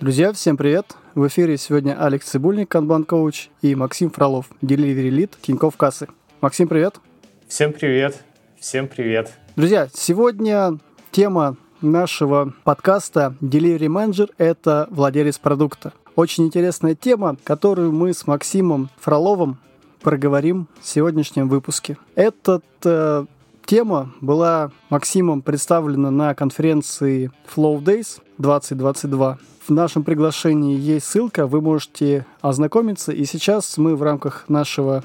Друзья, всем привет! В эфире сегодня Алекс Цибульник, Канбан Коуч, и Максим Фролов, Delivery Lead Тинькофф Кассы. Максим, привет! Всем привет! Всем привет! Друзья, сегодня тема нашего подкаста Delivery Manager – это владелец продукта. Очень интересная тема, которую мы с Максимом Фроловым проговорим в сегодняшнем выпуске. Этот э, тема была Максимом представлена на конференции Flow Days 2022. В нашем приглашении есть ссылка, вы можете ознакомиться. И сейчас мы в рамках нашего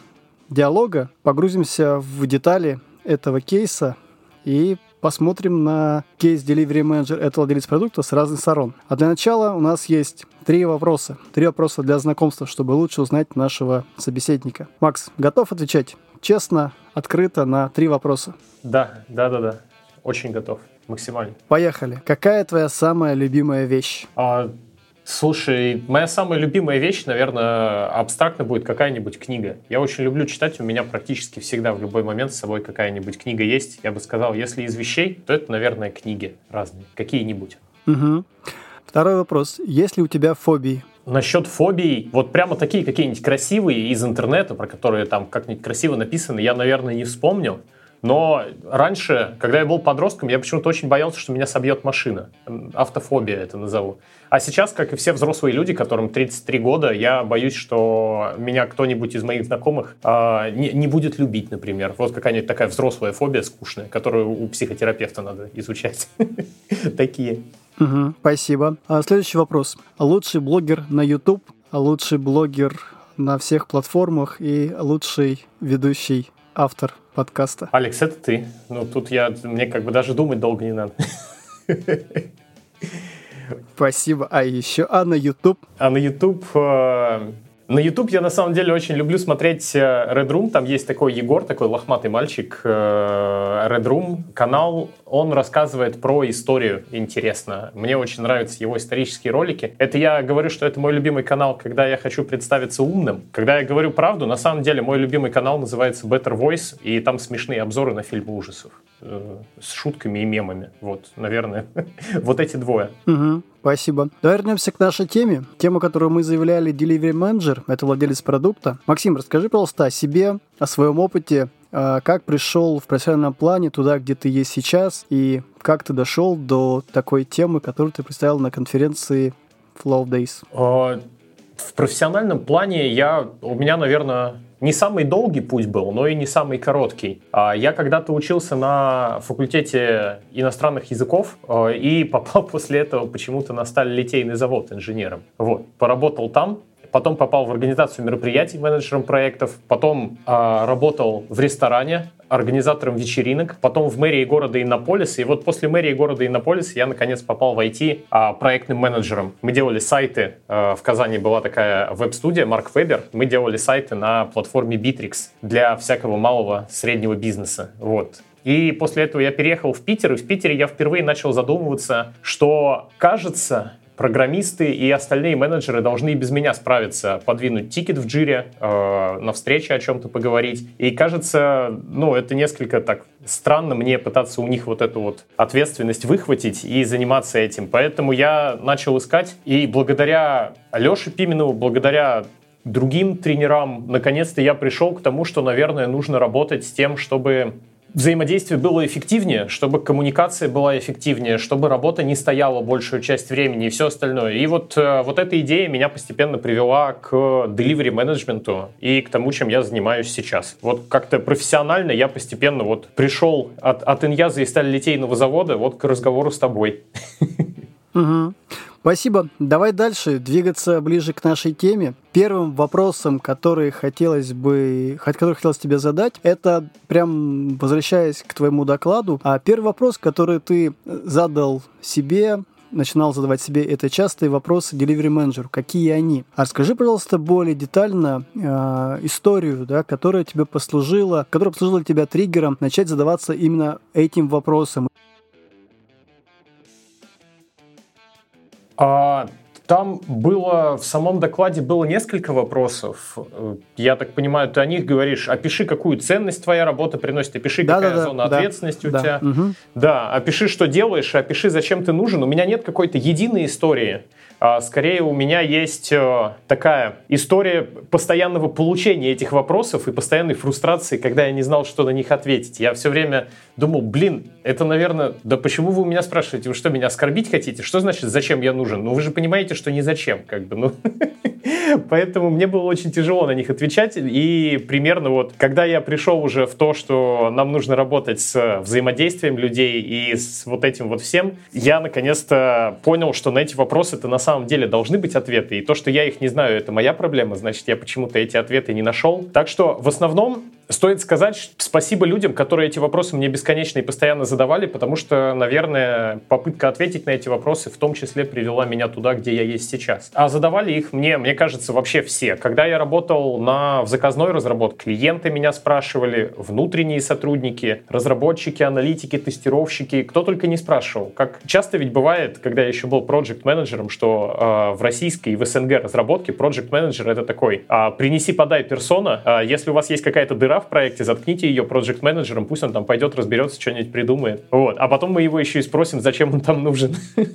диалога погрузимся в детали этого кейса и посмотрим на кейс Delivery Manager это владелец продукта с разных сторон. А для начала у нас есть три вопроса. Три вопроса для знакомства, чтобы лучше узнать нашего собеседника. Макс, готов отвечать честно, открыто на три вопроса? Да, да, да, да. Очень готов. Максимально. Поехали. Какая твоя самая любимая вещь? А, Слушай, моя самая любимая вещь, наверное, абстрактно будет какая-нибудь книга. Я очень люблю читать, у меня практически всегда в любой момент с собой какая-нибудь книга есть. Я бы сказал, если из вещей, то это, наверное, книги разные, какие-нибудь. Угу. Второй вопрос. Есть ли у тебя фобии? Насчет фобий, вот прямо такие какие-нибудь красивые из интернета, про которые там как-нибудь красиво написаны, я, наверное, не вспомнил. Но раньше, когда я был подростком, я почему-то очень боялся, что меня собьет машина. Автофобия это назову. А сейчас, как и все взрослые люди, которым 33 года, я боюсь, что меня кто-нибудь из моих знакомых э, не, не будет любить, например. Вот какая-нибудь такая взрослая фобия скучная, которую у психотерапевта надо изучать. Такие. спасибо. А следующий вопрос. Лучший блогер на YouTube, лучший блогер на всех платформах и лучший ведущий автор подкаста. Алекс, это ты. Ну, тут я, мне как бы даже думать долго не надо. Спасибо. А еще, а на YouTube? А на YouTube э, на YouTube я на самом деле очень люблю смотреть э, Red Room. Там есть такой Егор, такой лохматый мальчик. Э, Red Room канал, он рассказывает про историю интересно. Мне очень нравятся его исторические ролики. Это я говорю, что это мой любимый канал, когда я хочу представиться умным. Когда я говорю правду, на самом деле мой любимый канал называется Better Voice, и там смешные обзоры на фильмы ужасов э, с шутками и мемами. Вот, наверное, вот эти двое. Угу. Спасибо. Давай вернемся к нашей теме. Тему, которую мы заявляли, Delivery Manager, это владелец продукта. Максим, расскажи, пожалуйста, о себе, о своем опыте, как пришел в профессиональном плане туда, где ты есть сейчас, и как ты дошел до такой темы, которую ты представил на конференции Flow Days? А, в профессиональном плане я, у меня, наверное, не самый долгий путь был, но и не самый короткий. А, я когда-то учился на факультете иностранных языков а, и попал после этого почему-то на сталелитейный завод инженером. Вот, поработал там, потом попал в организацию мероприятий менеджером проектов, потом э, работал в ресторане организатором вечеринок, потом в мэрии города Иннополис, и вот после мэрии города Иннополис я наконец попал в IT а, проектным менеджером. Мы делали сайты, а, в Казани была такая веб-студия Марк Вебер, мы делали сайты на платформе Bittrex для всякого малого среднего бизнеса. Вот. И после этого я переехал в Питер, и в Питере я впервые начал задумываться, что, кажется, программисты и остальные менеджеры должны без меня справиться, подвинуть тикет в джире, э, на встрече о чем-то поговорить. И кажется, ну, это несколько так странно мне пытаться у них вот эту вот ответственность выхватить и заниматься этим. Поэтому я начал искать, и благодаря Леше Пименову, благодаря другим тренерам, наконец-то я пришел к тому, что, наверное, нужно работать с тем, чтобы взаимодействие было эффективнее, чтобы коммуникация была эффективнее, чтобы работа не стояла большую часть времени и все остальное. И вот, э, вот эта идея меня постепенно привела к delivery менеджменту и к тому, чем я занимаюсь сейчас. Вот как-то профессионально я постепенно вот пришел от, от Иньяза и сталелитейного завода вот к разговору с тобой. Угу. Спасибо. Давай дальше двигаться ближе к нашей теме. Первым вопросом, который хотелось бы, который хотелось тебе задать, это прям возвращаясь к твоему докладу. А первый вопрос, который ты задал себе, начинал задавать себе, это частые вопросы delivery менеджеру. Какие они? А расскажи, пожалуйста, более детально э, историю, да, которая тебе послужила, которая послужила тебя триггером начать задаваться именно этим вопросом. А, там было, в самом докладе было несколько вопросов. Я так понимаю, ты о них говоришь. Опиши, какую ценность твоя работа приносит, опиши, да, какая да, зона да, ответственности да, у тебя. Угу. Да, опиши, что делаешь, опиши, зачем ты нужен. У меня нет какой-то единой истории. А скорее у меня есть э, такая история постоянного получения этих вопросов и постоянной фрустрации, когда я не знал, что на них ответить. Я все время думал, блин, это, наверное, да почему вы у меня спрашиваете, вы что, меня оскорбить хотите? Что значит, зачем я нужен? Ну, вы же понимаете, что не зачем, как бы, ну. Поэтому мне было очень тяжело на них отвечать. И примерно вот, когда я пришел уже в то, что нам нужно работать с взаимодействием людей и с вот этим вот всем, я наконец-то понял, что на эти вопросы-то на самом деле должны быть ответы. И то, что я их не знаю, это моя проблема. Значит, я почему-то эти ответы не нашел. Так что в основном Стоит сказать спасибо людям, которые эти вопросы мне бесконечно и постоянно задавали, потому что, наверное, попытка ответить на эти вопросы в том числе привела меня туда, где я есть сейчас. А задавали их мне, мне кажется, вообще все. Когда я работал на, в заказной разработке, клиенты меня спрашивали, внутренние сотрудники, разработчики, аналитики, тестировщики, кто только не спрашивал. Как часто ведь бывает, когда я еще был проект-менеджером, что э, в российской и в СНГ разработке проект-менеджер это такой, э, принеси, подай персона, э, если у вас есть какая-то дыра дыра в проекте, заткните ее проект менеджером пусть он там пойдет, разберется, что-нибудь придумает. Вот. А потом мы его еще и спросим, зачем он там нужен.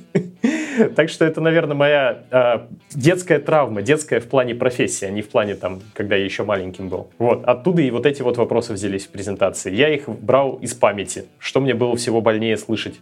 Так что это, наверное, моя э, детская травма, детская в плане профессии, а не в плане там, когда я еще маленьким был. Вот, оттуда и вот эти вот вопросы взялись в презентации. Я их брал из памяти, что мне было всего больнее слышать.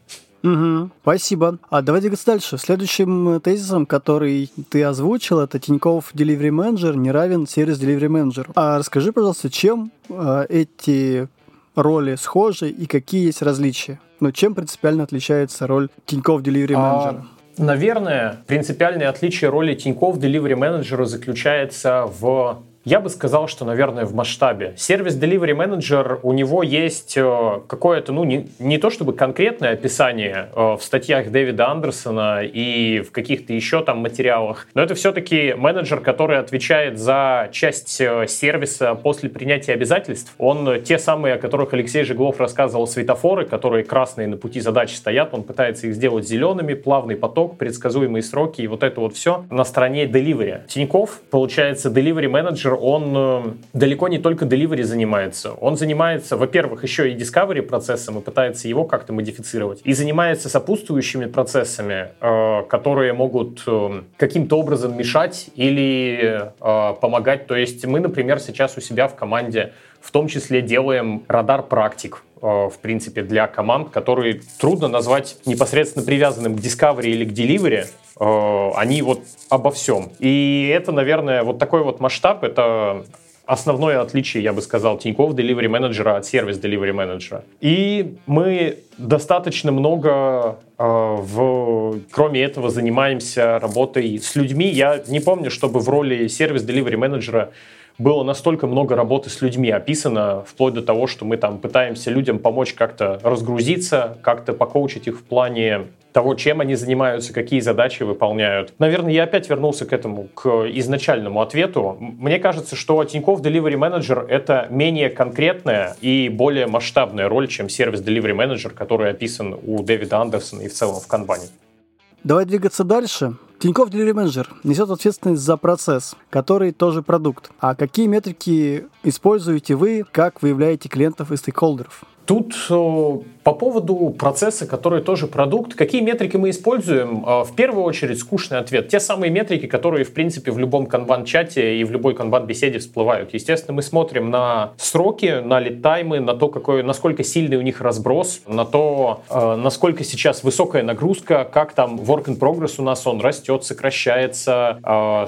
Угу, спасибо. А давай двигаться дальше. Следующим э, тезисом, который ты озвучил, это Тиньков Delivery Manager не равен сервис Delivery Manager. А расскажи, пожалуйста, чем э, эти роли схожи и какие есть различия? Ну, чем принципиально отличается роль Тиньков Delivery Manager? А, наверное, принципиальное отличие роли Тиньков Delivery Manager заключается в я бы сказал, что, наверное, в масштабе. Сервис Delivery Manager, у него есть э, какое-то, ну, не, не то чтобы конкретное описание э, в статьях Дэвида Андерсона и в каких-то еще там материалах, но это все-таки менеджер, который отвечает за часть э, сервиса после принятия обязательств. Он те самые, о которых Алексей Жеглов рассказывал, светофоры, которые красные на пути задачи стоят, он пытается их сделать зелеными, плавный поток, предсказуемые сроки и вот это вот все на стороне Delivery. Тиньков, получается, Delivery Manager он э, далеко не только delivery занимается. Он занимается, во-первых, еще и discovery процессом и пытается его как-то модифицировать. И занимается сопутствующими процессами, э, которые могут э, каким-то образом мешать или помогать. То есть мы, например, сейчас у себя в команде в том числе делаем радар практик, в принципе, для команд, которые трудно назвать непосредственно привязанным к Discovery или к Delivery, Э, они вот обо всем. И это, наверное, вот такой вот масштаб, это основное отличие, я бы сказал, Тинькофф Delivery Manager от сервис Delivery Manager. И мы достаточно много э, в, кроме этого занимаемся работой с людьми. Я не помню, чтобы в роли сервис Delivery Manager было настолько много работы с людьми описано, вплоть до того, что мы там пытаемся людям помочь как-то разгрузиться, как-то покоучить их в плане того, чем они занимаются, какие задачи выполняют. Наверное, я опять вернулся к этому, к изначальному ответу. Мне кажется, что Тинькофф Delivery Manager — это менее конкретная и более масштабная роль, чем сервис Delivery Manager, который описан у Дэвида Андерсона и в целом в Канбане. Давай двигаться дальше. Тинькофф Delivery Manager несет ответственность за процесс, который тоже продукт. А какие метрики используете вы, как выявляете клиентов и стейкхолдеров? Тут по поводу процесса, который тоже продукт, какие метрики мы используем? Э, в первую очередь скучный ответ. Те самые метрики, которые, в принципе, в любом канбан-чате и в любой канбан-беседе всплывают. Естественно, мы смотрим на сроки, на лид-таймы, на то, какой, насколько сильный у них разброс, на то, э, насколько сейчас высокая нагрузка, как там work in progress у нас, он растет, сокращается.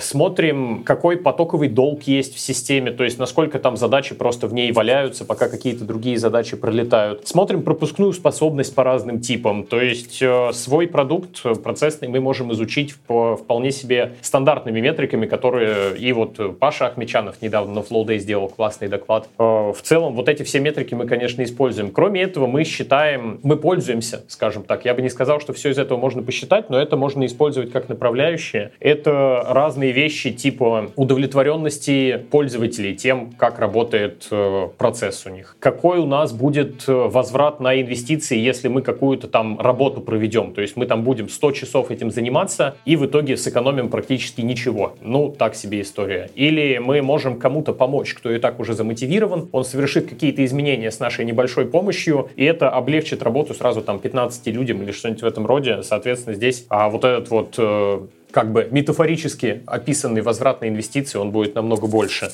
Смотрим, какой потоковый долг есть в системе, то есть насколько там задачи просто в ней валяются, пока какие-то другие задачи пролетают летают. Смотрим пропускную способность по разным типам. То есть э, свой продукт процессный мы можем изучить по вполне себе стандартными метриками, которые и вот Паша Ахмечанов недавно на Flow Day сделал классный доклад. Э, в целом вот эти все метрики мы, конечно, используем. Кроме этого, мы считаем, мы пользуемся, скажем так. Я бы не сказал, что все из этого можно посчитать, но это можно использовать как направляющее. Это разные вещи типа удовлетворенности пользователей тем, как работает э, процесс у них. Какой у нас будет э, возврат на инвестиции, если мы какую-то там работу проведем. То есть мы там будем 100 часов этим заниматься и в итоге сэкономим практически ничего. Ну, так себе история. Или мы можем кому-то помочь, кто и так уже замотивирован, он совершит какие-то изменения с нашей небольшой помощью, и это облегчит работу сразу там 15 людям или что-нибудь в этом роде. Соответственно, здесь а вот этот вот э, как бы метафорически описанный возврат на инвестиции, он будет намного больше.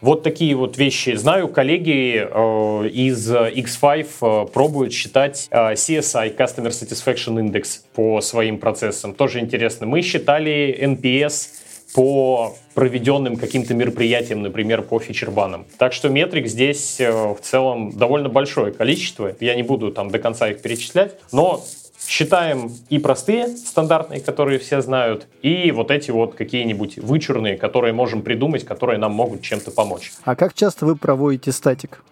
Вот такие вот вещи. Знаю, коллеги э, из X5 э, пробуют считать э, CSI, Customer Satisfaction Index, по своим процессам. Тоже интересно. Мы считали NPS по проведенным каким-то мероприятиям, например, по фичербанам. Так что метрик здесь э, в целом довольно большое количество. Я не буду там до конца их перечислять, но Считаем и простые, стандартные, которые все знают, и вот эти вот какие-нибудь вычурные, которые можем придумать, которые нам могут чем-то помочь. А как часто вы проводите статик?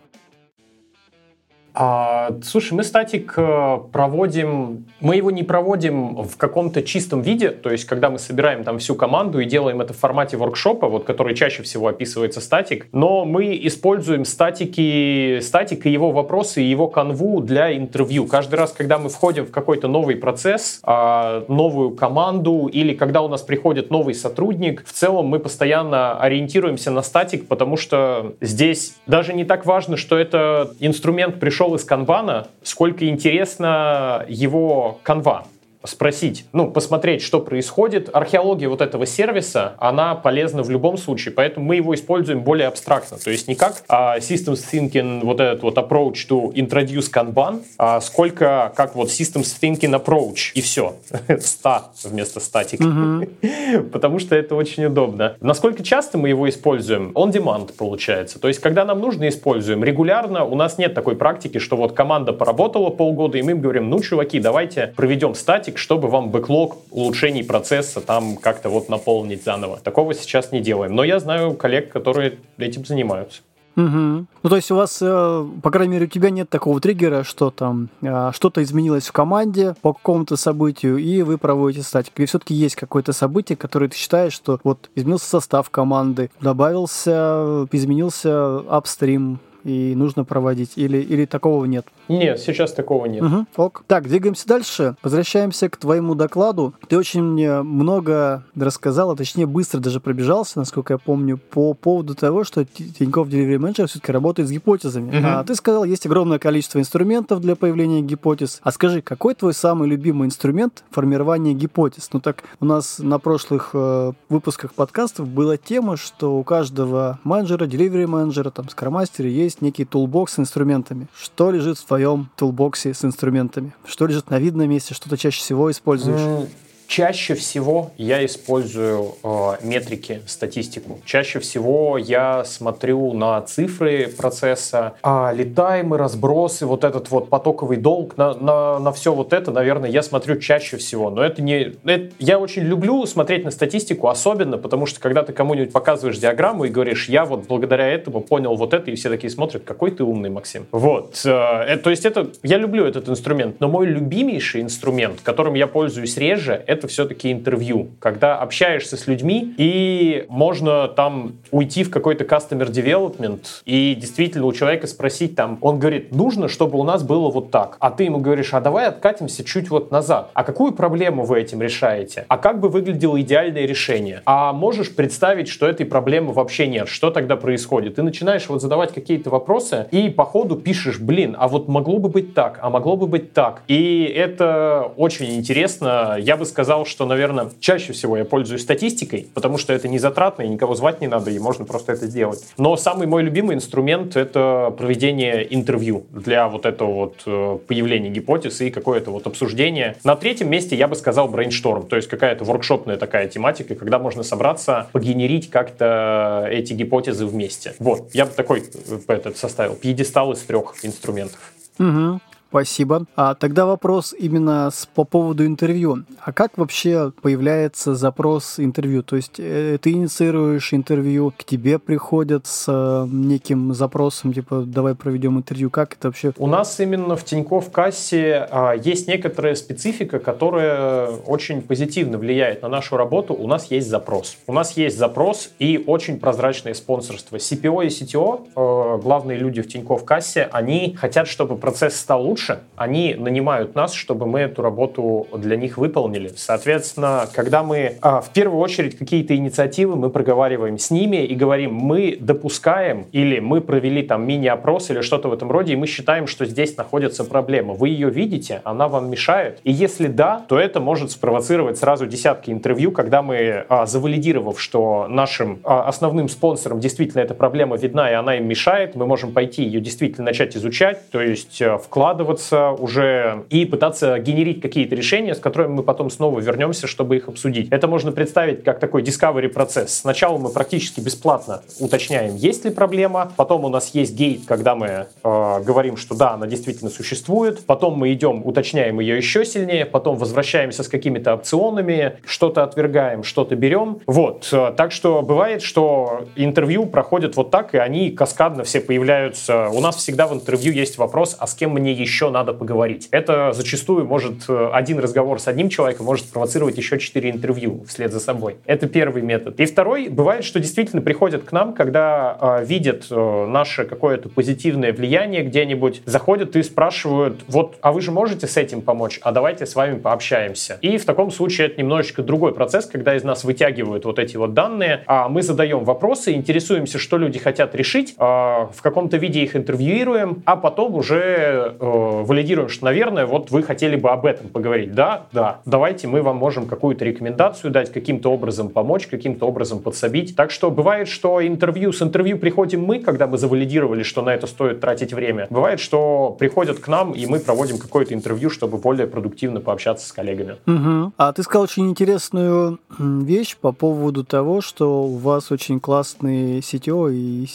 А, слушай, мы статик проводим, мы его не проводим в каком-то чистом виде, то есть когда мы собираем там всю команду и делаем это в формате воркшопа, вот который чаще всего описывается статик, но мы используем статики, статик и его вопросы, и его канву для интервью. Каждый раз, когда мы входим в какой-то новый процесс, а, новую команду или когда у нас приходит новый сотрудник, в целом мы постоянно ориентируемся на статик, потому что здесь даже не так важно, что это инструмент пришел пришел из канвана, сколько интересно его канва спросить, ну, посмотреть, что происходит. Археология вот этого сервиса, она полезна в любом случае, поэтому мы его используем более абстрактно. То есть не как а, Systems Thinking, вот этот вот approach to introduce Kanban, а сколько как вот Systems Thinking approach, и все. Ста вместо статик. Потому что это очень удобно. Насколько часто мы его используем? On demand получается. То есть, когда нам нужно, используем. Регулярно у нас нет такой практики, что вот команда поработала полгода, и мы им говорим, ну, чуваки, давайте проведем статик, практик, чтобы вам бэклог улучшений процесса там как-то вот наполнить заново. Такого сейчас не делаем. Но я знаю коллег, которые этим занимаются. Угу. Ну, то есть у вас, э, по крайней мере, у тебя нет такого триггера, что там э, что-то изменилось в команде по какому-то событию, и вы проводите статик. Или все-таки есть какое-то событие, которое ты считаешь, что вот изменился состав команды, добавился, изменился апстрим, и нужно проводить? Или, или такого нет? Нет, сейчас такого нет. Угу, ок. Так, двигаемся дальше. Возвращаемся к твоему докладу. Ты очень много рассказал, а точнее быстро даже пробежался, насколько я помню, по поводу того, что Тинькофф Delivery Manager все-таки работает с гипотезами. Угу. А, ты сказал, есть огромное количество инструментов для появления гипотез. А скажи, какой твой самый любимый инструмент формирования гипотез? Ну так, у нас на прошлых э, выпусках подкастов была тема, что у каждого менеджера, delivery менеджера, там, скрам-мастера есть есть некий toolbox с инструментами. Что лежит в твоем toolbox е с инструментами? Что лежит на видном месте? Что ты чаще всего используешь? Чаще всего я использую э, метрики, статистику. Чаще всего я смотрю на цифры процесса, а летаймы, разбросы, вот этот вот потоковый долг, на, на, на все вот это, наверное, я смотрю чаще всего. Но это не... Это, я очень люблю смотреть на статистику, особенно потому что когда ты кому-нибудь показываешь диаграмму и говоришь, я вот благодаря этому понял вот это, и все такие смотрят, какой ты умный, Максим. Вот. Э, э, то есть это... Я люблю этот инструмент, но мой любимейший инструмент, которым я пользуюсь реже, это все-таки интервью, когда общаешься с людьми, и можно там уйти в какой-то customer development, и действительно у человека спросить там, он говорит, нужно, чтобы у нас было вот так, а ты ему говоришь, а давай откатимся чуть вот назад, а какую проблему вы этим решаете, а как бы выглядело идеальное решение, а можешь представить, что этой проблемы вообще нет, что тогда происходит, ты начинаешь вот задавать какие-то вопросы, и по ходу пишешь, блин, а вот могло бы быть так, а могло бы быть так, и это очень интересно, я бы сказал, сказал, что, наверное, чаще всего я пользуюсь статистикой, потому что это не затратно, и никого звать не надо, и можно просто это сделать. Но самый мой любимый инструмент — это проведение интервью для вот этого вот э, появления гипотез и какое-то вот обсуждение. На третьем месте я бы сказал брейншторм, то есть какая-то воркшопная такая тематика, когда можно собраться, погенерить как-то эти гипотезы вместе. Вот, я бы такой э, этот составил пьедестал из трех инструментов. Угу. Спасибо. А тогда вопрос именно с, по поводу интервью. А как вообще появляется запрос интервью? То есть э, ты инициируешь интервью, к тебе приходят с э, неким запросом, типа, давай проведем интервью. Как это вообще? У нас именно в Тинькофф кассе а, есть некоторая специфика, которая очень позитивно влияет на нашу работу. У нас есть запрос. У нас есть запрос и очень прозрачное спонсорство. CPO и CTO, э, главные люди в Тинькофф кассе, они хотят, чтобы процесс стал лучше, они нанимают нас, чтобы мы эту работу для них выполнили. Соответственно, когда мы а, в первую очередь какие-то инициативы мы проговариваем с ними и говорим, мы допускаем или мы провели там мини-опрос или что-то в этом роде, и мы считаем, что здесь находится проблема. Вы ее видите, она вам мешает. И если да, то это может спровоцировать сразу десятки интервью, когда мы, а, завалидировав, что нашим а, основным спонсорам действительно эта проблема видна и она им мешает, мы можем пойти ее действительно начать изучать, то есть а, вкладываться уже и пытаться генерить какие-то решения, с которыми мы потом снова вернемся, чтобы их обсудить. Это можно представить как такой discovery процесс. Сначала мы практически бесплатно уточняем, есть ли проблема, потом у нас есть гейт, когда мы э, говорим, что да, она действительно существует, потом мы идем, уточняем ее еще сильнее, потом возвращаемся с какими-то опционами, что-то отвергаем, что-то берем. Вот. Так что бывает, что интервью проходят вот так, и они каскадно все появляются. У нас всегда в интервью есть вопрос, а с кем мне еще надо поговорить. Это зачастую может э, один разговор с одним человеком может спровоцировать еще четыре интервью вслед за собой. Это первый метод. И второй, бывает, что действительно приходят к нам, когда э, видят э, наше какое-то позитивное влияние где-нибудь, заходят и спрашивают, вот, а вы же можете с этим помочь? А давайте с вами пообщаемся. И в таком случае это немножечко другой процесс, когда из нас вытягивают вот эти вот данные, а мы задаем вопросы, интересуемся, что люди хотят решить, э, в каком-то виде их интервьюируем, а потом уже э, валидируем, что, наверное, вот вы хотели бы об этом поговорить. Да, да, давайте мы вам можем какую-то рекомендацию дать, каким-то образом помочь, каким-то образом подсобить. Так что бывает, что интервью с интервью приходим мы, когда мы завалидировали, что на это стоит тратить время. Бывает, что приходят к нам, и мы проводим какое-то интервью, чтобы более продуктивно пообщаться с коллегами. Угу. А ты сказал очень интересную вещь по поводу того, что у вас очень классный CTO и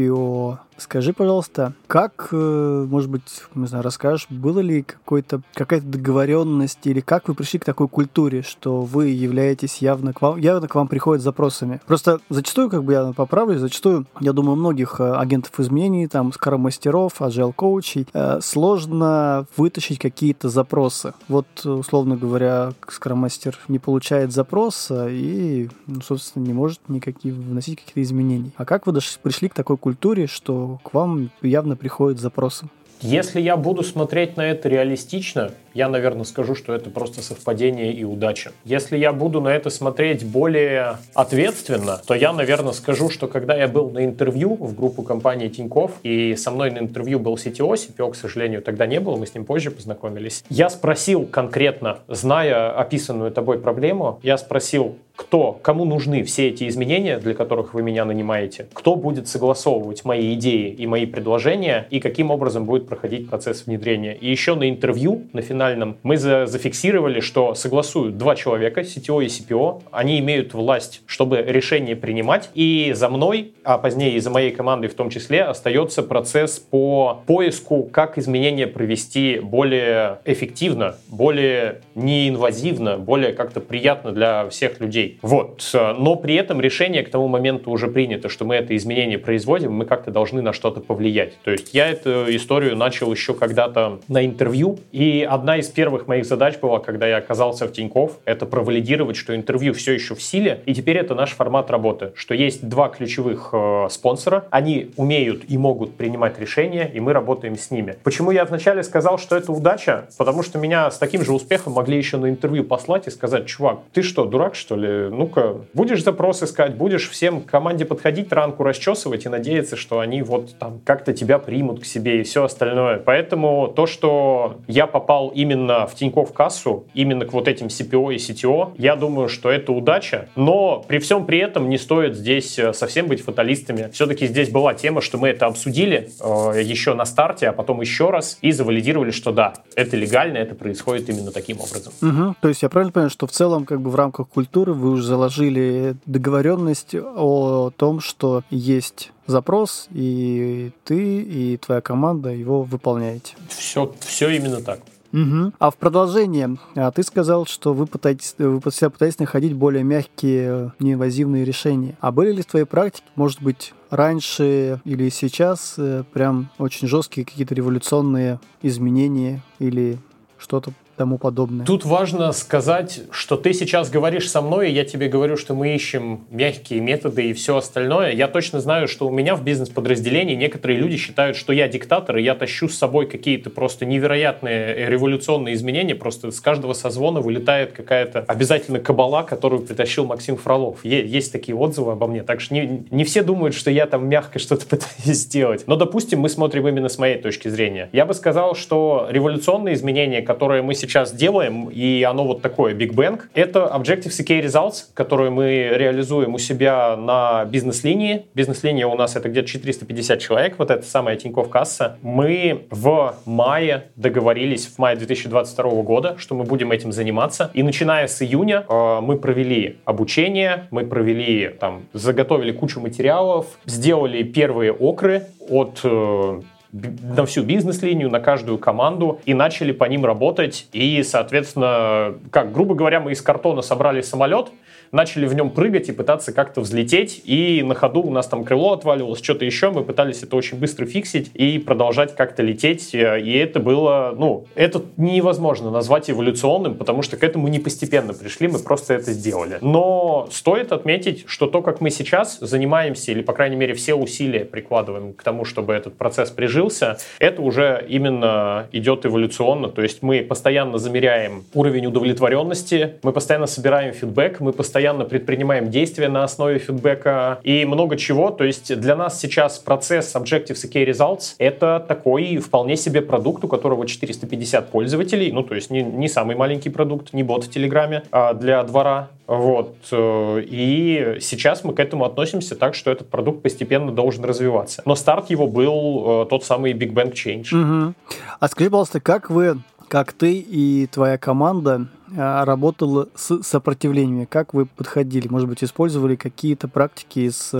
your Скажи, пожалуйста, как, э, может быть, не знаю, расскажешь, было ли какой-то, какая-то договоренность или как вы пришли к такой культуре, что вы являетесь явно к вам, явно к вам приходят с запросами? Просто зачастую, как бы я поправлю, зачастую, я думаю, многих э, агентов изменений, там, скоромастеров, agile коучей, э, сложно вытащить какие-то запросы. Вот, условно говоря, скоромастер не получает запроса и, ну, собственно, не может никакие вносить какие-то изменения. А как вы пришли к такой культуре, что к вам явно приходят запросы. Если я буду смотреть на это реалистично, я, наверное, скажу, что это просто совпадение и удача. Если я буду на это смотреть более ответственно, то я, наверное, скажу, что когда я был на интервью в группу компании Тиньков, и со мной на интервью был CTO, CPO, к сожалению, тогда не было, мы с ним позже познакомились, я спросил конкретно, зная описанную тобой проблему, я спросил, кто, кому нужны все эти изменения, для которых вы меня нанимаете, кто будет согласовывать мои идеи и мои предложения, и каким образом будет проходить процесс внедрения. И еще на интервью, на финальном, мы за зафиксировали, что согласуют два человека, CTO и CPO, они имеют власть, чтобы решение принимать, и за мной, а позднее и за моей командой в том числе, остается процесс по поиску, как изменения провести более эффективно, более неинвазивно, более как-то приятно для всех людей. Вот. Но при этом решение к тому моменту уже принято, что мы это изменение производим, мы как-то должны на что-то повлиять. То есть я эту историю начал еще когда-то на интервью, и одна из первых моих задач была, когда я оказался в Тиньков, это провалидировать, что интервью все еще в силе, и теперь это наш формат работы, что есть два ключевых э, спонсора, они умеют и могут принимать решения, и мы работаем с ними. Почему я вначале сказал, что это удача? Потому что меня с таким же успехом могли еще на интервью послать и сказать, чувак, ты что, дурак что ли? Ну-ка, будешь запрос искать, будешь всем команде подходить, ранку расчесывать и надеяться, что они вот там как-то тебя примут к себе и все остальное. Поэтому то, что я попал именно в Тинькофф кассу, именно к вот этим CPO и CTO, я думаю, что это удача, но при всем при этом не стоит здесь э, совсем быть фаталистами. Все-таки здесь была тема, что мы это обсудили э, еще на старте, а потом еще раз и завалидировали, что да, это легально, это происходит именно таким образом. Угу. То есть я правильно понимаю, что в целом как бы в рамках культуры вы уже заложили договоренность о том, что есть запрос, и ты, и твоя команда его выполняете. Все, все именно так. Угу. А в продолжение, а ты сказал, что вы пытаетесь, вы себя пытаетесь находить более мягкие, неинвазивные решения. А были ли в твоей практике, может быть, раньше или сейчас э, прям очень жесткие какие-то революционные изменения или что-то тому подобное. Тут важно сказать, что ты сейчас говоришь со мной, и я тебе говорю, что мы ищем мягкие методы и все остальное. Я точно знаю, что у меня в бизнес-подразделении некоторые люди считают, что я диктатор, и я тащу с собой какие-то просто невероятные революционные изменения. Просто с каждого созвона вылетает какая-то обязательно кабала, которую притащил Максим Фролов. Есть такие отзывы обо мне. Так что не, не все думают, что я там мягко что-то пытаюсь сделать. Но, допустим, мы смотрим именно с моей точки зрения. Я бы сказал, что революционные изменения, которые мы сейчас делаем, и оно вот такое, Big Bang, это Objective-C Results, которые мы реализуем у себя на бизнес-линии. Бизнес-линия у нас это где-то 450 человек, вот это самая Тинькофф касса. Мы в мае договорились, в мае 2022 года, что мы будем этим заниматься. И начиная с июня э, мы провели обучение, мы провели там, заготовили кучу материалов, сделали первые окры от э, на всю бизнес-линию, на каждую команду и начали по ним работать. И, соответственно, как, грубо говоря, мы из картона собрали самолет, начали в нем прыгать и пытаться как-то взлететь, и на ходу у нас там крыло отваливалось, что-то еще, мы пытались это очень быстро фиксить и продолжать как-то лететь, э, и это было, ну, это невозможно назвать эволюционным, потому что к этому не постепенно пришли, мы просто это сделали. Но стоит отметить, что то, как мы сейчас занимаемся, или, по крайней мере, все усилия прикладываем к тому, чтобы этот процесс прижился, это уже именно идет эволюционно, то есть мы постоянно замеряем уровень удовлетворенности, мы постоянно собираем фидбэк, мы постоянно постоянно предпринимаем действия на основе фидбэка и много чего. То есть для нас сейчас процесс Objectives и Key Results — это такой вполне себе продукт, у которого 450 пользователей, ну то есть не, не самый маленький продукт, не бот в Телеграме, а для двора. Вот. И сейчас мы к этому относимся так, что этот продукт постепенно должен развиваться. Но старт его был э, тот самый Big Bang Change. Угу. А скажи, пожалуйста, как вы как ты и твоя команда а, работала с сопротивлениями? Как вы подходили? Может быть, использовали какие-то практики из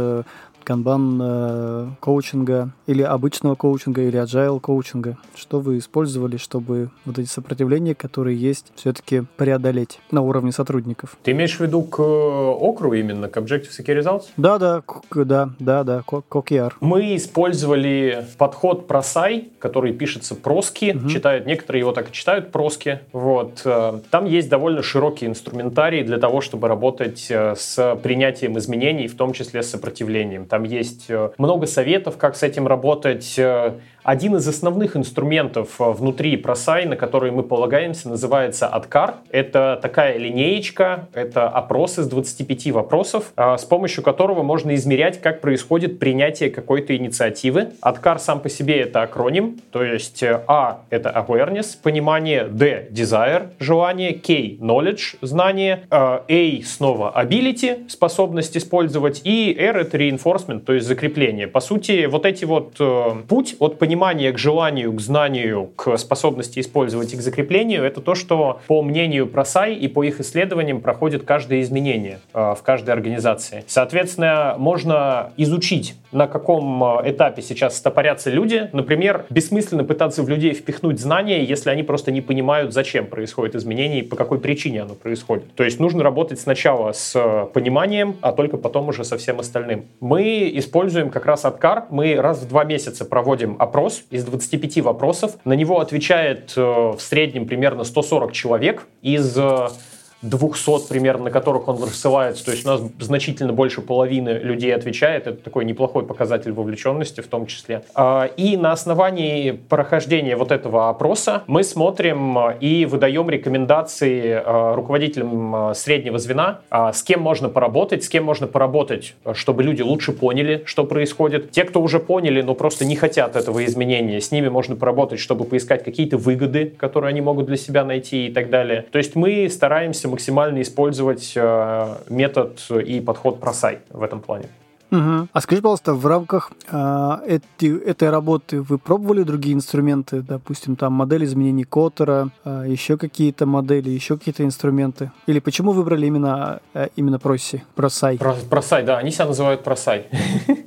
канбан-коучинга э, или обычного коучинга или agile коучинга? Что вы использовали, чтобы вот эти сопротивления, которые есть, все-таки преодолеть на уровне сотрудников? Ты имеешь в виду к э, окру именно, к Objective-C Results? Да, да, к, да, да, да, к, OKR. Мы использовали подход просай, который пишется проски, угу. читают, некоторые его так и читают проски. Вот. Э, там есть довольно широкий инструментарий для того, чтобы работать с принятием изменений, в том числе с сопротивлением. Там есть э, много советов, как с этим работать. Э, один из основных инструментов э, внутри просай, на который мы полагаемся, называется Откар. Это такая линеечка, это опрос из 25 вопросов, с помощью которого можно измерять, как происходит принятие какой-то инициативы. Откар сам по себе это акроним, то есть А — это awareness, понимание, D — desire, желание, K — knowledge, знание, A — снова ability, способность использовать, и R — это reinforcement, то есть закрепление. По сути, вот эти вот э, путь от понимания к желанию, к знанию, к способности использовать и к закреплению, это то, что по мнению просай и по их исследованиям проходит каждое изменение э, в каждой организации. Соответственно, можно изучить, на каком э, этапе сейчас стопорятся люди. Например, бессмысленно пытаться в людей впихнуть знания, если они просто не понимают, зачем происходит изменение и по какой причине оно происходит. То есть нужно работать сначала с э, пониманием, а только потом уже со всем остальным. Мы используем как раз Откар. Мы раз в два месяца проводим опрос из 25 вопросов. На него отвечает э, в среднем примерно 140 человек из 200 примерно, на которых он рассылается. То есть у нас значительно больше половины людей отвечает. Это такой неплохой показатель вовлеченности в том числе. А, и на основании прохождения вот этого опроса мы смотрим и выдаем рекомендации а, руководителям а, среднего звена, с кем можно поработать, с кем можно поработать, чтобы люди лучше поняли, что происходит. Те, кто уже поняли, но просто не хотят этого изменения, с ними можно поработать, чтобы поискать какие-то выгоды, которые они могут для себя найти и так далее. То есть мы стараемся максимально использовать э, метод и подход просай в этом плане. Угу. А скажи, пожалуйста, в рамках э, эти, этой работы вы пробовали другие инструменты, допустим, там модель изменений Коттера, э, еще какие-то модели, еще какие-то инструменты? Или почему выбрали именно, э, именно Проси, Просай? Про, просай, да, они себя называют Просай.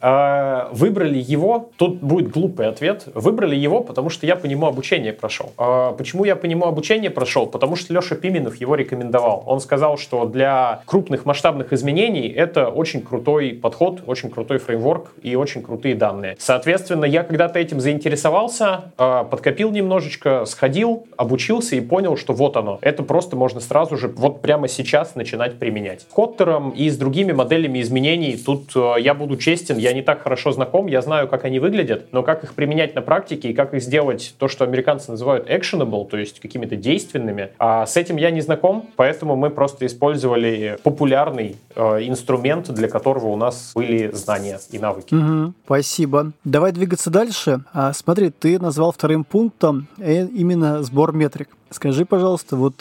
Э, выбрали его, тут будет глупый ответ, выбрали его, потому что я по нему обучение прошел. Э, почему я по нему обучение прошел? Потому что Леша Пименов его рекомендовал. Он сказал, что для крупных масштабных изменений это очень крутой подход, очень крутой фреймворк и очень крутые данные. Соответственно, я когда-то этим заинтересовался, э, подкопил немножечко, сходил, обучился и понял, что вот оно. Это просто можно сразу же, вот прямо сейчас начинать применять. Коттером и с другими моделями изменений тут я буду честен, я не так хорошо знаком, я знаю, как они выглядят, но как их применять на практике и как их сделать то, что американцы называют actionable, то есть какими-то действенными, а с этим я не знаком, поэтому мы просто использовали популярный э, инструмент, для которого у нас были знания и навыки. Угу, спасибо. Давай двигаться дальше. А, смотри, ты назвал вторым пунктом э, именно сбор метрик. Скажи, пожалуйста, вот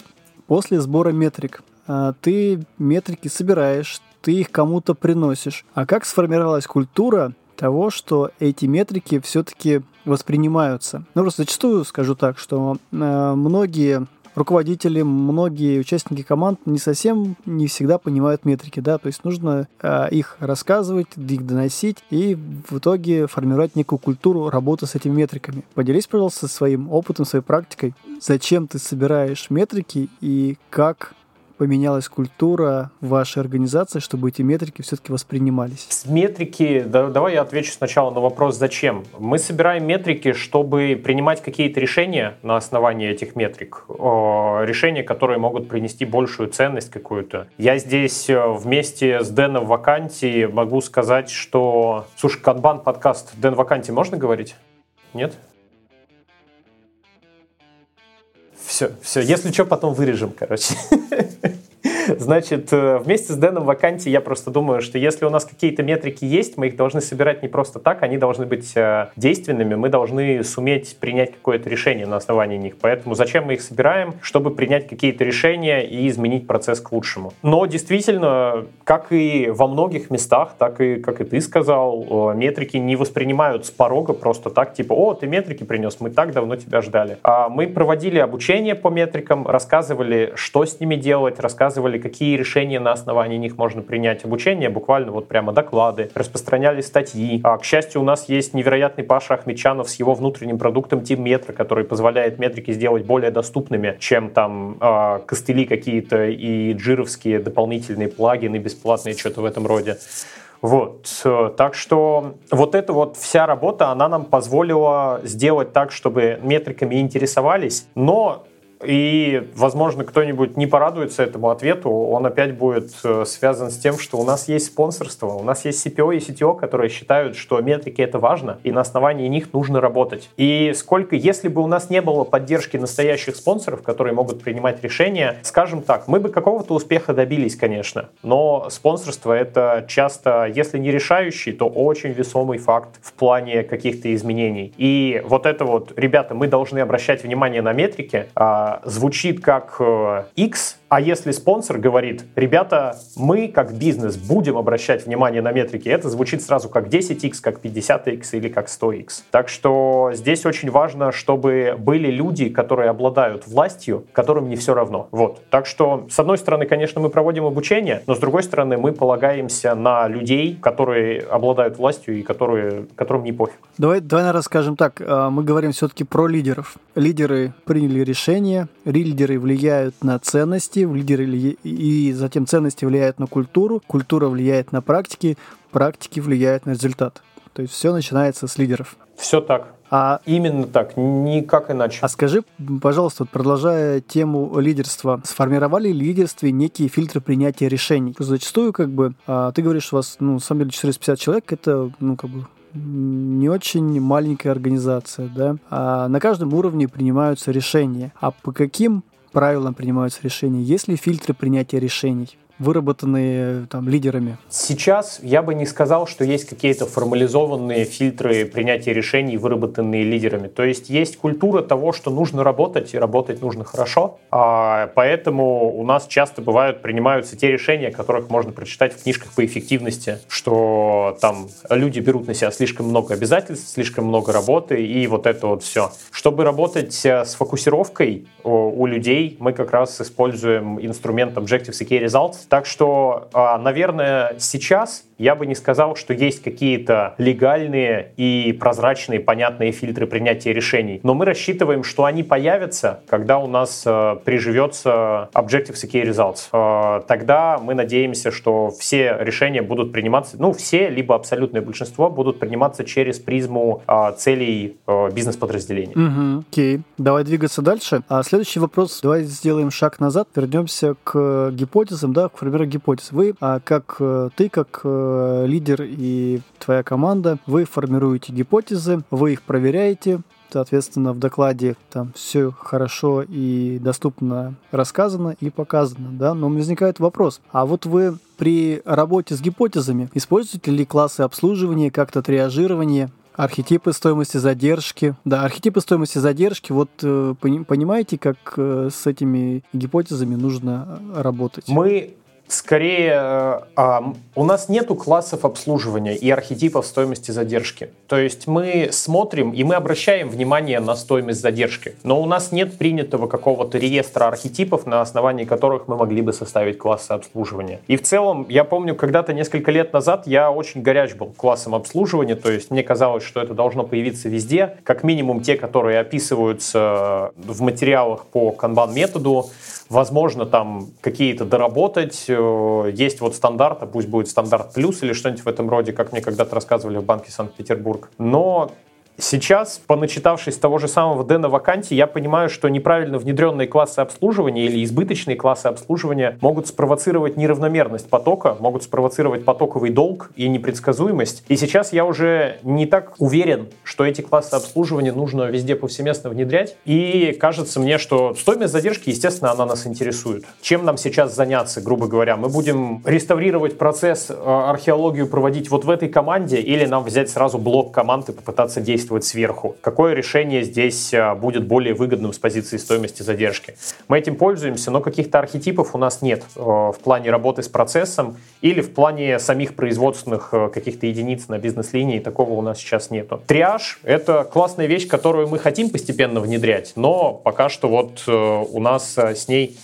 после сбора метрик а, ты метрики собираешь, ты их кому-то приносишь. А как сформировалась культура того, что эти метрики все-таки воспринимаются? Ну, просто зачастую скажу так, что э, многие руководители, многие участники команд не совсем, не всегда понимают метрики, да, то есть нужно э, их рассказывать, их доносить и в итоге формировать некую культуру работы с этими метриками. Поделись, пожалуйста, своим опытом, своей практикой, зачем ты собираешь метрики и как поменялась культура вашей организации, чтобы эти метрики все-таки воспринимались? С метрики, да, давай я отвечу сначала на вопрос, зачем. Мы собираем метрики, чтобы принимать какие-то решения на основании этих метрик. Решения, которые могут принести большую ценность какую-то. Я здесь э, вместе с Дэном Ваканти могу сказать, что... Слушай, Канбан подкаст Дэн Ваканти можно говорить? Нет? Все, все. Если что, потом вырежем, короче. Значит, э, вместе с Дэном Ваканти я просто думаю, что если у нас какие-то метрики есть, мы их должны собирать не просто так, они должны быть э, действенными, мы должны суметь принять какое-то решение на основании них. Поэтому зачем мы их собираем? Чтобы принять какие-то решения и изменить процесс к лучшему. Но действительно, как и во многих местах, так и, как и ты сказал, метрики не воспринимают с порога просто так, типа, о, ты метрики принес, мы так давно тебя ждали. А мы проводили обучение по метрикам, рассказывали, что с ними делать, рассказывали, какие решения на основании них можно принять. Обучение, буквально вот прямо доклады, распространяли статьи. А, к счастью, у нас есть невероятный Паша Ахмедчанов с его внутренним продуктом Team Metro, который позволяет метрики сделать более доступными, чем там э, костыли какие-то и джировские дополнительные плагины бесплатные, что-то в этом роде. Вот, так что вот эта вот вся работа, она нам позволила сделать так, чтобы метриками интересовались, но и, возможно, кто-нибудь не порадуется этому ответу, он опять будет э, связан с тем, что у нас есть спонсорство, у нас есть CPO и CTO, которые считают, что метрики это важно, и на основании них нужно работать. И сколько, если бы у нас не было поддержки настоящих спонсоров, которые могут принимать решения, скажем так, мы бы какого-то успеха добились, конечно, но спонсорство это часто, если не решающий, то очень весомый факт в плане каких-то изменений. И вот это вот, ребята, мы должны обращать внимание на метрики, а звучит как э, X, а если спонсор говорит, ребята, мы как бизнес будем обращать внимание на метрики, это звучит сразу как 10x, как 50x или как 100x. Так что здесь очень важно, чтобы были люди, которые обладают властью, которым не все равно. Вот. Так что, с одной стороны, конечно, мы проводим обучение, но с другой стороны, мы полагаемся на людей, которые обладают властью и которые, которым не пофиг. Давай, давай, наверное, скажем так. А, мы говорим все-таки про лидеров. Лидеры приняли решение, лидеры влияют на ценности, ценности, лидеры и затем ценности влияют на культуру, культура влияет на практики, практики влияют на результат. То есть все начинается с лидеров. Все так. А, Именно так, никак иначе. А скажи, пожалуйста, вот продолжая тему лидерства, сформировали ли лидерстве некие фильтры принятия решений? Зачастую, как бы, а, ты говоришь, у вас, ну, на самом деле, 450 человек, это, ну, как бы, не очень маленькая организация, да, а на каждом уровне принимаются решения. А по каким правилам принимаются решения? Есть ли фильтры принятия решений? Выработанные там, лидерами? Сейчас я бы не сказал, что есть какие-то формализованные фильтры принятия решений, выработанные лидерами. То есть есть культура того, что нужно работать, и работать нужно хорошо. А, поэтому у нас часто бывают, принимаются те решения, которых можно прочитать в книжках по эффективности, что там люди берут на себя слишком много обязательств, слишком много работы, и вот это вот все. Чтобы работать э, с фокусировкой у людей, мы как раз используем инструмент Objective-C Key Results, так что, а, наверное, сейчас я бы не сказал, что есть какие-то легальные и прозрачные, понятные фильтры принятия решений. Но мы рассчитываем, что они появятся, когда у нас э, приживется Objective-C Key Results. Э, тогда мы надеемся, что все решения будут приниматься, ну, все, либо абсолютное большинство будут приниматься через призму э, целей э, бизнес-подразделения. Угу, окей, давай двигаться дальше. А следующий вопрос, давай сделаем шаг назад, вернемся к гипотезам, да, к формированию гипотез. Вы, а, как э, ты, как э, лидер и твоя команда, вы формируете гипотезы, вы их проверяете, соответственно, в докладе там все хорошо и доступно рассказано и показано, да, но возникает вопрос, а вот вы при работе с гипотезами используете ли классы обслуживания, как-то триажирование, архетипы стоимости задержки. Да, архетипы стоимости задержки. Вот э, понимаете, как э, с этими гипотезами нужно работать? Мы скорее э, а, у нас нету классов обслуживания и архетипов стоимости задержки. То есть мы смотрим и мы обращаем внимание на стоимость задержки, но у нас нет принятого какого-то реестра архетипов, на основании которых мы могли бы составить классы обслуживания. И в целом, я помню, когда-то несколько лет назад я очень горяч был классом обслуживания, то есть мне казалось, что это должно появиться везде, как минимум те, которые описываются в материалах по канбан-методу, возможно, там какие-то доработать. Э, есть вот стандарт, а пусть будет стандарт плюс или что-нибудь в этом роде, как мне когда-то рассказывали в банке Санкт-Петербург. Но Сейчас, поначитавшись того же самого Дэна Ваканти, я понимаю, что неправильно внедренные классы обслуживания или избыточные классы обслуживания могут спровоцировать неравномерность потока, могут спровоцировать потоковый долг и непредсказуемость. И сейчас я уже не так уверен, что эти классы обслуживания нужно везде повсеместно внедрять. И кажется мне, что стоимость задержки, естественно, она нас интересует. Чем нам сейчас заняться, грубо говоря? Мы будем реставрировать процесс, э, археологию проводить вот в этой команде или нам взять сразу блок команд и попытаться действовать действовать сверху. Какое решение здесь а, будет более выгодным с позиции стоимости задержки? Мы этим пользуемся, но каких-то архетипов у нас нет э, в плане работы с процессом или в плане самих производственных э, каких-то единиц на бизнес-линии. Такого у нас сейчас нету. Триаж — это классная вещь, которую мы хотим постепенно внедрять, но пока что вот э, у нас с ней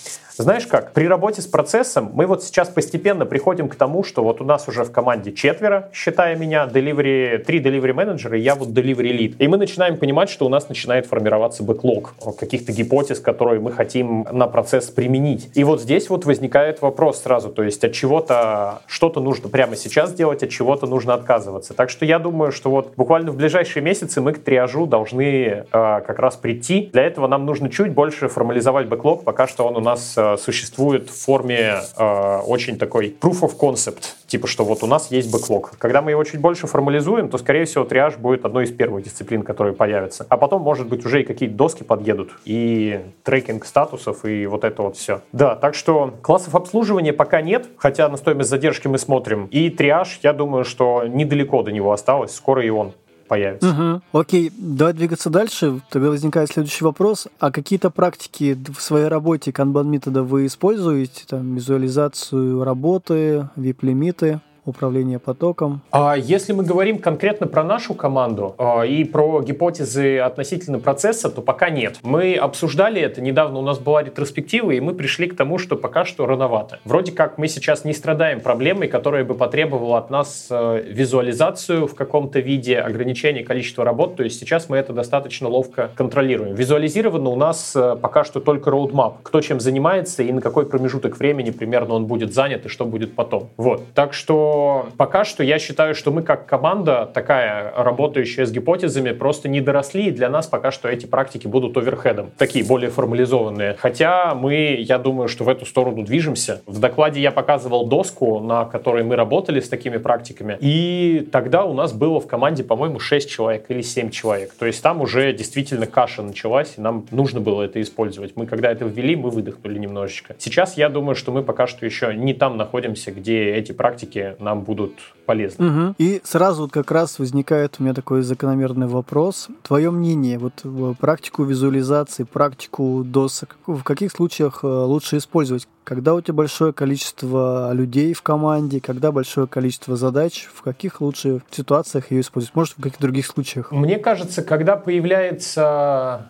знаешь как, при работе с процессом мы вот сейчас постепенно приходим к тому, что вот у нас уже в команде четверо, считая меня, delivery, три delivery менеджера, я вот delivery lead. И мы начинаем понимать, что у нас начинает формироваться бэклог каких-то гипотез, которые мы хотим на процесс применить. И вот здесь вот возникает вопрос сразу, то есть от чего-то что-то нужно прямо сейчас делать, от чего-то нужно отказываться. Так что я думаю, что вот буквально в ближайшие месяцы мы к триажу должны э, как раз прийти. Для этого нам нужно чуть больше формализовать бэклог, пока что он у нас э, существует в форме э, очень такой proof of concept, типа что вот у нас есть бэклог. Когда мы его чуть больше формализуем, то, скорее всего, триаж будет одной из первых дисциплин, которые появятся. А потом, может быть, уже и какие-то доски подъедут, и трекинг статусов, и вот это вот все. Да, так что классов обслуживания пока нет, хотя на стоимость задержки мы смотрим. И триаж, я думаю, что недалеко до него осталось, скоро и он появится. Угу. Окей, давай двигаться дальше. Тогда возникает следующий вопрос. А какие-то практики в своей работе канбан метода вы используете? Там визуализацию работы, VIP-лимиты? Управления потоком. А если мы говорим конкретно про нашу команду а, и про гипотезы относительно процесса, то пока нет. Мы обсуждали это, недавно у нас была ретроспектива, и мы пришли к тому, что пока что рановато. Вроде как мы сейчас не страдаем проблемой, которая бы потребовала от нас э, визуализацию в каком-то виде, ограничение количества работ, то есть сейчас мы это достаточно ловко контролируем. Визуализировано у нас э, пока что только roadmap, кто чем занимается и на какой промежуток времени примерно он будет занят и что будет потом. Вот. Так что пока что я считаю, что мы как команда, такая работающая с гипотезами, просто не доросли, и для нас пока что эти практики будут оверхедом, такие более формализованные. Хотя мы, я думаю, что в эту сторону движемся. В докладе я показывал доску, на которой мы работали с такими практиками, и тогда у нас было в команде, по-моему, 6 человек или 7 человек. То есть там уже действительно каша началась, и нам нужно было это использовать. Мы когда это ввели, мы выдохнули немножечко. Сейчас я думаю, что мы пока что еще не там находимся, где эти практики нам будут полезны. Угу. И сразу вот как раз возникает у меня такой закономерный вопрос. Твое мнение, вот практику визуализации, практику досок, в каких случаях э, лучше использовать? Когда у тебя большое количество людей в команде, когда большое количество задач, в каких лучше ситуациях ее использовать? Может, в каких других случаях? Мне кажется, когда появляется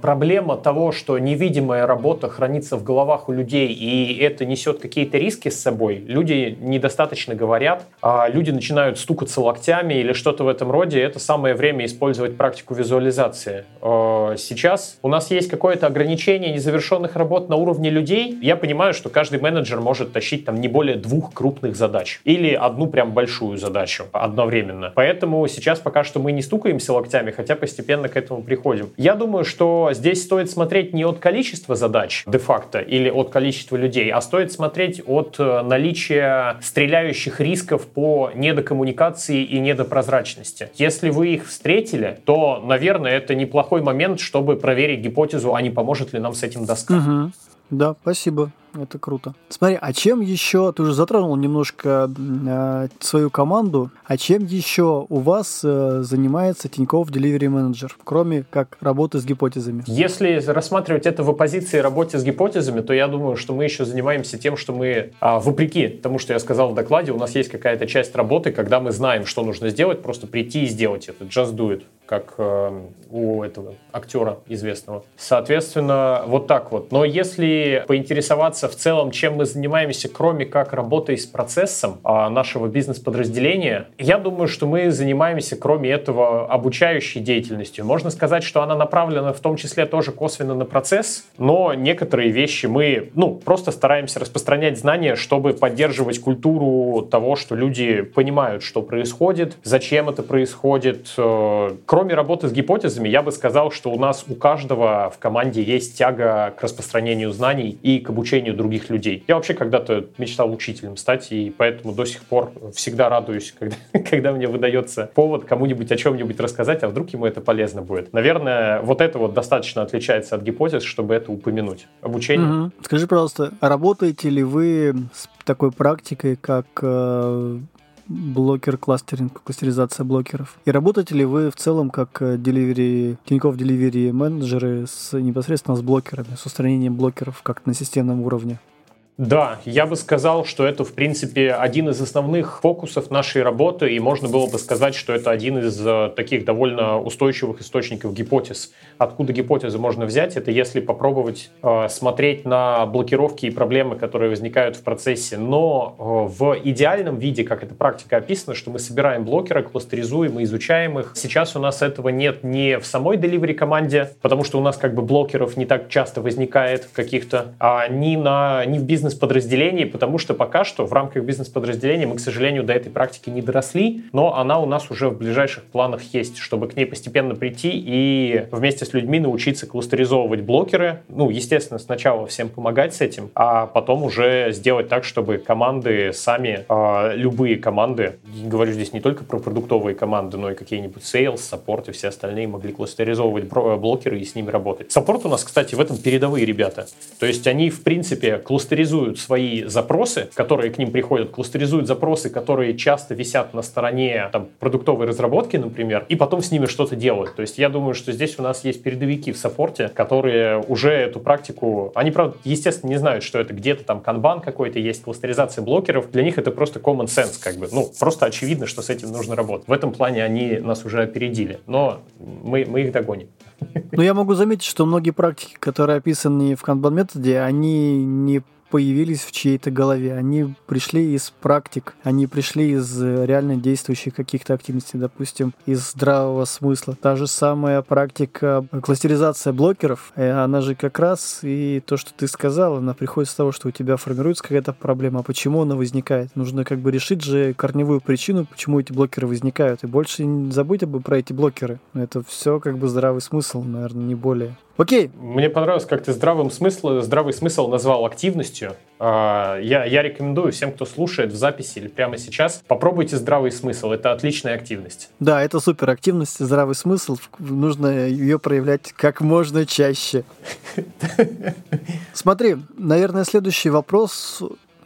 проблема того, что невидимая работа хранится в головах у людей, и это несет какие-то риски с собой, люди недостаточно говорят, э, люди начинают стукаться локтями или что-то в этом роде, это самое время использовать практику визуализации. Э, сейчас у нас есть какое-то ограничение незавершенных работ на уровне людей. Я понимаю, что каждый менеджер может тащить там не более двух крупных задач или одну прям большую задачу одновременно. Поэтому сейчас пока что мы не стукаемся локтями, хотя постепенно к этому приходим. Я думаю, что здесь стоит смотреть не от количества задач де-факто или от количества людей, а стоит смотреть от э, наличия стреляющих рисков по недокоммуникации и недопрозрачности. Если вы их встретили, то, наверное, это неплохой момент, чтобы проверить гипотезу, а не поможет ли нам с этим доска. Угу. Да, спасибо. Это круто. Смотри, а чем еще, ты уже затронул немножко э, свою команду, а чем еще у вас э, занимается Тинькофф Delivery Manager, кроме как работы с гипотезами? Если рассматривать это в оппозиции работе с гипотезами, то я думаю, что мы еще занимаемся тем, что мы, а, вопреки тому, что я сказал в докладе, у нас есть какая-то часть работы, когда мы знаем, что нужно сделать, просто прийти и сделать это. Just do it как э, у этого актера известного. Соответственно, вот так вот. Но если поинтересоваться в целом, чем мы занимаемся, кроме как работой с процессом э, нашего бизнес-подразделения, я думаю, что мы занимаемся, кроме этого, обучающей деятельностью. Можно сказать, что она направлена в том числе тоже косвенно на процесс, но некоторые вещи мы, ну, просто стараемся распространять знания, чтобы поддерживать культуру того, что люди понимают, что происходит, зачем это происходит, э, Кроме работы с гипотезами, я бы сказал, что у нас у каждого в команде есть тяга к распространению знаний и к обучению других людей. Я вообще когда-то мечтал учителем стать, и поэтому до сих пор всегда радуюсь, когда, когда мне выдается повод кому-нибудь о чем-нибудь рассказать, а вдруг ему это полезно будет. Наверное, вот это вот достаточно отличается от гипотез, чтобы это упомянуть. Обучение. Угу. Скажи, пожалуйста, работаете ли вы с такой практикой, как э, блокер кластеринг, кластеризация блокеров. И работаете ли вы в целом как delivery, Тинькофф Delivery менеджеры с непосредственно с блокерами, с устранением блокеров как на системном уровне? Да, я бы сказал, что это, в принципе, один из основных фокусов нашей работы, и можно было бы сказать, что это один из э, таких довольно устойчивых источников гипотез. Откуда гипотезы можно взять? Это если попробовать э, смотреть на блокировки и проблемы, которые возникают в процессе, но э, в идеальном виде, как эта практика описана, что мы собираем блокеры, кластеризуем и изучаем их. Сейчас у нас этого нет не в самой delivery команде, потому что у нас как бы блокеров не так часто возникает каких-то, а ни, на, ни в бизнес бизнес-подразделений, потому что пока что в рамках бизнес-подразделений мы, к сожалению, до этой практики не доросли, но она у нас уже в ближайших планах есть, чтобы к ней постепенно прийти и вместе с людьми научиться кластеризовывать блокеры. Ну, естественно, сначала всем помогать с этим, а потом уже сделать так, чтобы команды сами, э, любые команды, говорю здесь не только про продуктовые команды, но и какие-нибудь sales, саппорт и все остальные могли кластеризовывать блокеры и с ними работать. Саппорт у нас, кстати, в этом передовые ребята. То есть они, в принципе, кластеризуют кластеризуют свои запросы, которые к ним приходят, кластеризуют запросы, которые часто висят на стороне там, продуктовой разработки, например, и потом с ними что-то делают. То есть я думаю, что здесь у нас есть передовики в саппорте, которые уже эту практику, они, правда, естественно, не знают, что это где-то там канбан какой-то есть, кластеризация блокеров. Для них это просто common sense, как бы. Ну, просто очевидно, что с этим нужно работать. В этом плане они нас уже опередили, но мы, мы их догоним. Но я могу заметить, что многие практики, которые описаны в Kanban методе, они не появились в чьей-то голове. Они пришли из практик, они пришли из э, реально действующих каких-то активностей, допустим, из здравого смысла. Та же самая практика кластеризация блокеров, э, она же как раз и то, что ты сказал, она приходит с того, что у тебя формируется какая-то проблема. А почему она возникает? Нужно как бы решить же корневую причину, почему эти блокеры возникают. И больше не забудь об, про эти блокеры. Это все как бы здравый смысл, наверное, не более. Окей. Мне понравилось, как ты здравым смысл, здравый смысл назвал активностью. А, я, я рекомендую всем, кто слушает в записи или прямо сейчас, попробуйте здравый смысл. Это отличная активность. Да, это супер активность, здравый смысл. Нужно ее проявлять как можно чаще. Смотри, наверное, следующий вопрос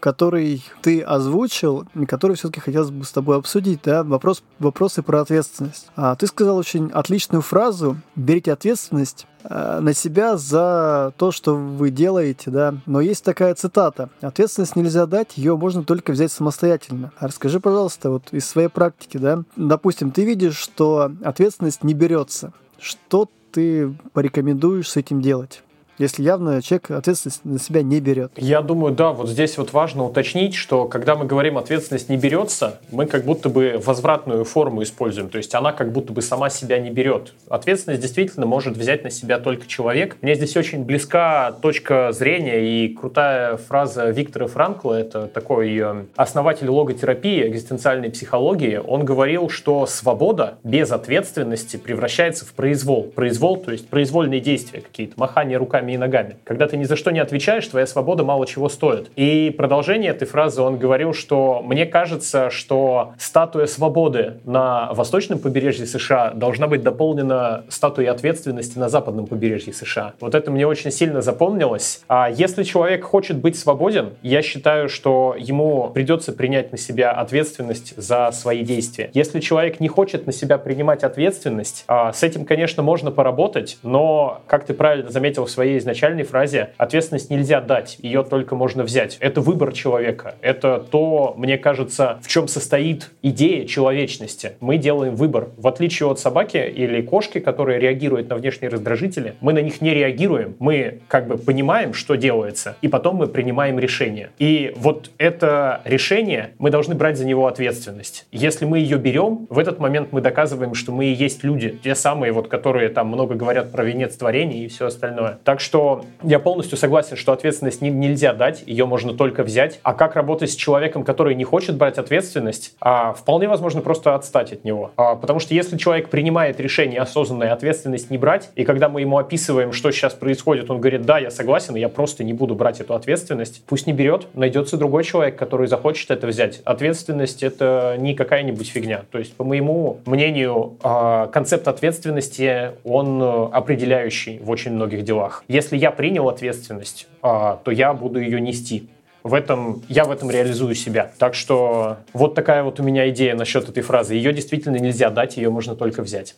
который ты озвучил, который все-таки хотелось бы с тобой обсудить, да, вопрос, вопросы про ответственность. А, ты сказал очень отличную фразу «берите ответственность э, на себя за то, что вы делаете, да. Но есть такая цитата. Ответственность нельзя дать, ее можно только взять самостоятельно. А расскажи, пожалуйста, вот из своей практики, да. Допустим, ты видишь, что ответственность не берется. Что ты порекомендуешь с этим делать? Если явно человек ответственность на себя не берет. Я думаю, да, вот здесь вот важно уточнить, что когда мы говорим ответственность не берется, мы как будто бы возвратную форму используем, то есть она как будто бы сама себя не берет. Ответственность действительно может взять на себя только человек. Мне здесь очень близка точка зрения и крутая фраза Виктора Франкла, это такой э, основатель логотерапии, экзистенциальной психологии, он говорил, что свобода без ответственности превращается в произвол. Произвол, то есть произвольные действия какие-то, махание руками руками и ногами. Когда ты ни за что не отвечаешь, твоя свобода мало чего стоит. И продолжение этой фразы он говорил, что мне кажется, что статуя свободы на восточном побережье США должна быть дополнена статуей ответственности на западном побережье США. Вот это мне очень сильно запомнилось. А если человек хочет быть свободен, я считаю, что ему придется принять на себя ответственность за свои действия. Если человек не хочет на себя принимать ответственность, а, с этим, конечно, можно поработать, но, как ты правильно заметил в своей изначальной фразе ответственность нельзя дать, ее только можно взять. Это выбор человека. Это то, мне кажется, в чем состоит идея человечности. Мы делаем выбор. В отличие от собаки или кошки, которые реагируют на внешние раздражители, мы на них не реагируем. Мы как бы понимаем, что делается, и потом мы принимаем решение. И вот это решение, мы должны брать за него ответственность. Если мы ее берем, в этот момент мы доказываем, что мы и есть люди. Те самые, вот, которые там много говорят про венец творения и все остальное. Так что я полностью согласен, что ответственность не, нельзя дать, ее можно только взять. А как работать с человеком, который не хочет брать ответственность, а, вполне возможно просто отстать от него. А, потому что если человек принимает решение осознанное ответственность не брать, и когда мы ему описываем, что сейчас происходит, он говорит, да, я согласен, я просто не буду брать эту ответственность, пусть не берет, найдется другой человек, который захочет это взять. Ответственность — это не какая-нибудь фигня. То есть, по моему мнению, а, концепт ответственности, он э, определяющий в очень многих делах. Если я принял ответственность, а, то я буду ее нести. В этом, я в этом реализую себя. Так что вот такая вот у меня идея насчет этой фразы. Ее действительно нельзя дать, ее можно только взять.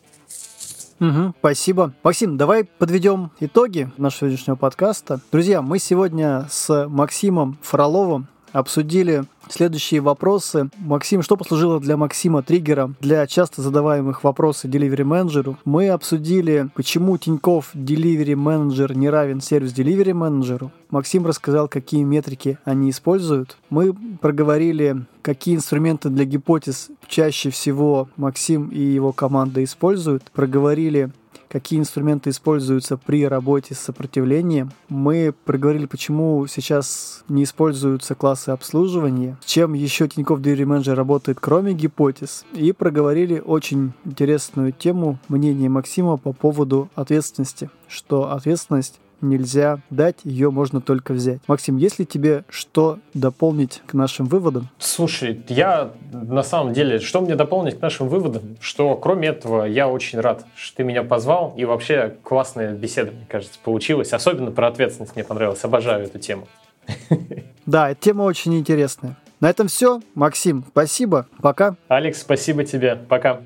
Угу, спасибо. Максим, давай подведем итоги нашего сегодняшнего подкаста. Друзья, мы сегодня с Максимом Фроловым обсудили следующие вопросы. Максим, что послужило для Максима триггером для часто задаваемых вопросов delivery менеджеру? Мы обсудили, почему Тиньков delivery менеджер не равен сервис delivery менеджеру. Максим рассказал, какие метрики они используют. Мы проговорили, какие инструменты для гипотез чаще всего Максим и его команда используют. Проговорили, какие инструменты используются при работе с сопротивлением. Мы проговорили, почему сейчас не используются классы обслуживания, чем еще Тинькофф Delivery Manager работает, кроме гипотез. И проговорили очень интересную тему мнения Максима по поводу ответственности, что ответственность нельзя дать, ее можно только взять. Максим, есть ли тебе что дополнить к нашим выводам? Слушай, я на самом деле, что мне дополнить к нашим выводам? Что кроме этого, я очень рад, что ты меня позвал, и вообще классная беседа, мне кажется, получилась. Особенно про ответственность мне понравилось, обожаю эту тему. Да, тема очень интересная. На этом все. Максим, спасибо. Пока. Алекс, спасибо тебе. Пока.